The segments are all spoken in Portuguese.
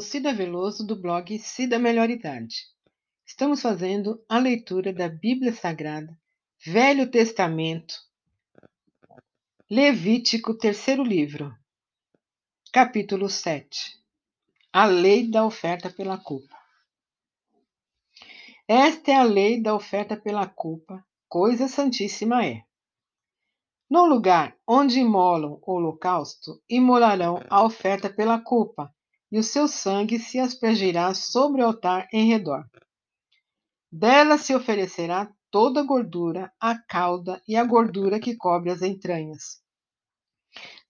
Cida Veloso, do blog Cida Melhor Idade. Estamos fazendo a leitura da Bíblia Sagrada, Velho Testamento, Levítico, terceiro livro, capítulo 7. A lei da oferta pela culpa. Esta é a lei da oferta pela culpa, coisa santíssima é. No lugar onde imolam o holocausto, imolarão a oferta pela culpa, e o seu sangue se aspergirá sobre o altar em redor. Dela se oferecerá toda a gordura, a cauda e a gordura que cobre as entranhas.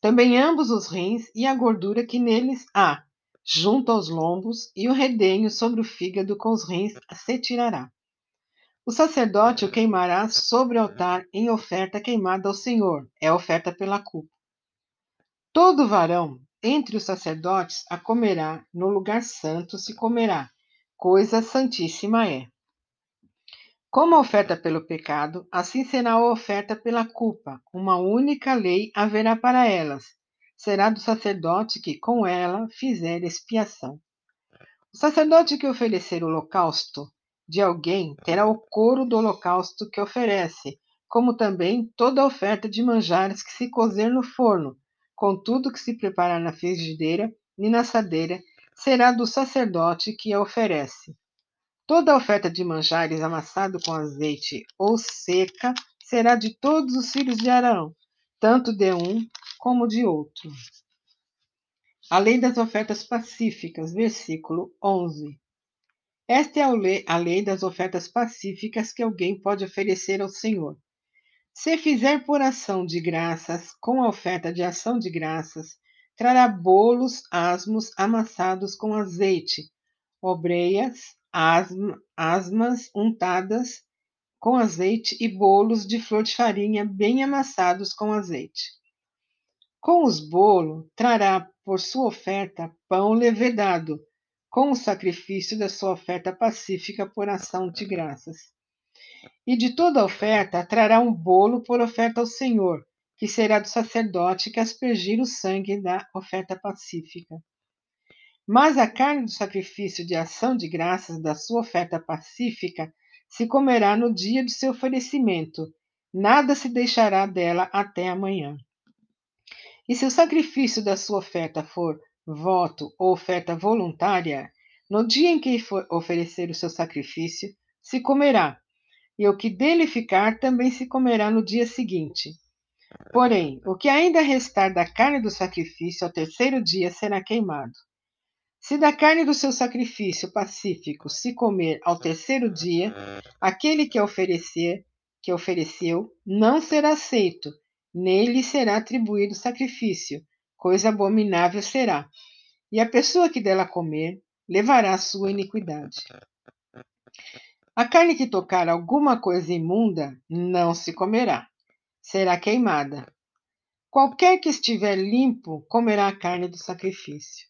Também ambos os rins e a gordura que neles há, junto aos lombos, e o redenho sobre o fígado com os rins se tirará. O sacerdote o queimará sobre o altar em oferta queimada ao Senhor, é oferta pela culpa. Todo varão entre os sacerdotes a comerá, no lugar santo se comerá, coisa santíssima é. Como a oferta pelo pecado, assim será a oferta pela culpa, uma única lei haverá para elas. Será do sacerdote que com ela fizer expiação. O sacerdote que oferecer o holocausto de alguém terá o couro do holocausto que oferece, como também toda oferta de manjares que se cozer no forno, com tudo que se preparar na frigideira e na assadeira, será do sacerdote que a oferece. Toda oferta de manjares amassado com azeite ou seca será de todos os filhos de Arão, tanto de um como de outro. A lei das ofertas pacíficas, versículo 11. Esta é a lei das ofertas pacíficas que alguém pode oferecer ao Senhor. Se fizer por ação de graças, com a oferta de ação de graças, trará bolos asmos amassados com azeite, obreias, asma, asmas untadas com azeite e bolos de flor de farinha bem amassados com azeite. Com os bolos, trará por sua oferta pão levedado, com o sacrifício da sua oferta pacífica por ação de graças. E de toda oferta trará um bolo por oferta ao Senhor, que será do sacerdote que aspergir o sangue da oferta pacífica. Mas a carne do sacrifício de ação de graças da sua oferta pacífica se comerá no dia do seu oferecimento, nada se deixará dela até amanhã. E se o sacrifício da sua oferta for voto ou oferta voluntária, no dia em que for oferecer o seu sacrifício, se comerá, e o que dele ficar também se comerá no dia seguinte. Porém, o que ainda restar da carne do sacrifício ao terceiro dia será queimado. Se da carne do seu sacrifício pacífico se comer ao terceiro dia, aquele que oferecer, que ofereceu, não será aceito, nele será atribuído sacrifício, coisa abominável será. E a pessoa que dela comer levará a sua iniquidade. A carne que tocar alguma coisa imunda não se comerá, será queimada. Qualquer que estiver limpo comerá a carne do sacrifício.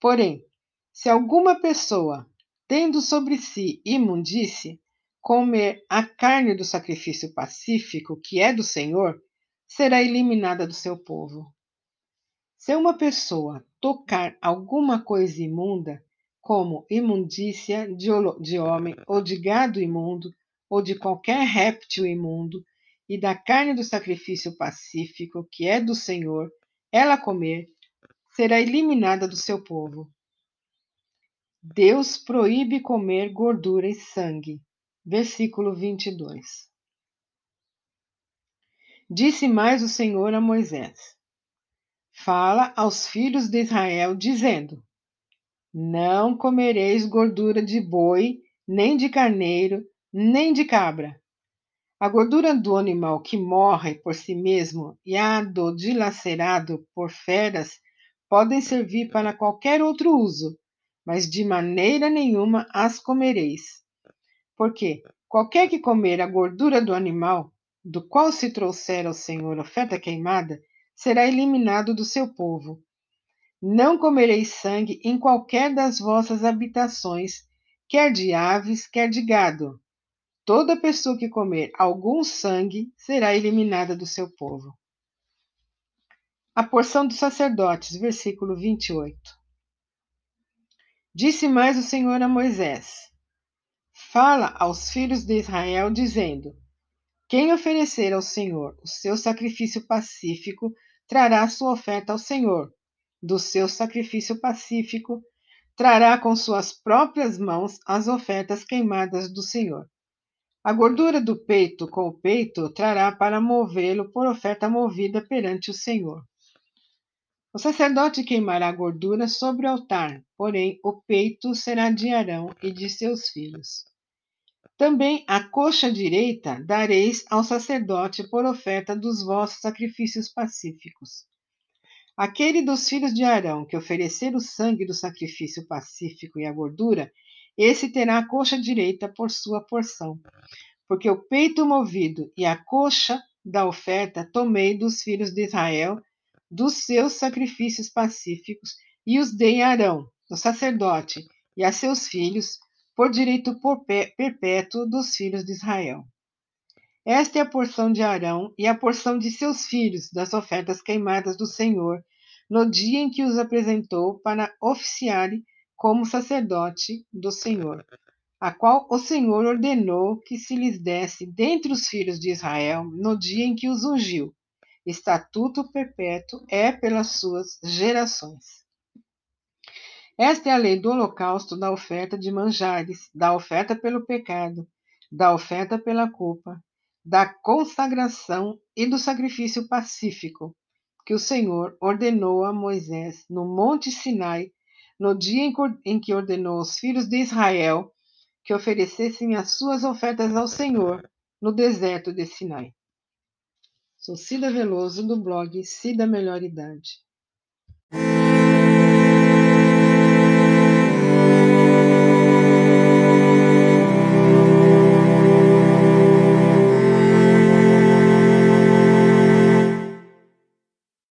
Porém, se alguma pessoa, tendo sobre si imundície, comer a carne do sacrifício pacífico, que é do Senhor, será eliminada do seu povo. Se uma pessoa tocar alguma coisa imunda, como imundícia de, homem ou de gado imundo, ou de qualquer réptil imundo, e da carne do sacrifício pacífico, que é do Senhor, ela comer, será eliminada do seu povo. Deus proíbe comer gordura e sangue. Versículo 22. Disse mais o Senhor a Moisés: fala aos filhos de Israel, dizendo: Não comereis gordura de boi, nem de carneiro, nem de cabra. A gordura do animal que morre por si mesmo e a do dilacerado por feras podem servir para qualquer outro uso, mas de maneira nenhuma as comereis. Porque qualquer que comer a gordura do animal, do qual se trouxer ao Senhor oferta queimada, será eliminado do seu povo. Não comereis sangue em qualquer das vossas habitações, quer de aves, quer de gado. Toda pessoa que comer algum sangue será eliminada do seu povo. A porção dos sacerdotes, versículo 28. Disse mais o Senhor a Moisés: Fala aos filhos de Israel, dizendo: Quem oferecer ao Senhor o seu sacrifício pacífico trará sua oferta ao Senhor. Do seu sacrifício pacífico trará com suas próprias mãos as ofertas queimadas do Senhor. A gordura do peito com o peito trará para movê-lo por oferta movida perante o Senhor. O sacerdote queimará a gordura sobre o altar, porém o peito será de Arão e de seus filhos. Também a coxa direita dareis ao sacerdote por oferta dos vossos sacrifícios pacíficos. Aquele dos filhos de Arão que oferecer o sangue do sacrifício pacífico e a gordura, esse terá a coxa direita por sua porção. Porque o peito movido e a coxa da oferta tomei dos filhos de Israel, dos seus sacrifícios pacíficos, e os dei a Arão, o sacerdote, e a seus filhos, por direito perpétuo dos filhos de Israel. Esta é a porção de Arão e a porção de seus filhos das ofertas queimadas do Senhor, no dia em que os apresentou para oficiarem como sacerdote do Senhor, a qual o Senhor ordenou que se lhes desse dentre os filhos de Israel no dia em que os ungiu. Estatuto perpétuo é pelas suas gerações. Esta é a lei do holocausto, da oferta de manjares, da oferta pelo pecado, da oferta pela culpa, da consagração e do sacrifício pacífico, que o Senhor ordenou a Moisés no Monte Sinai, no dia em que ordenou aos filhos de Israel que oferecessem as suas ofertas ao Senhor no deserto de Sinai. Sou Cida Veloso, do blog Cida Melhor Idade.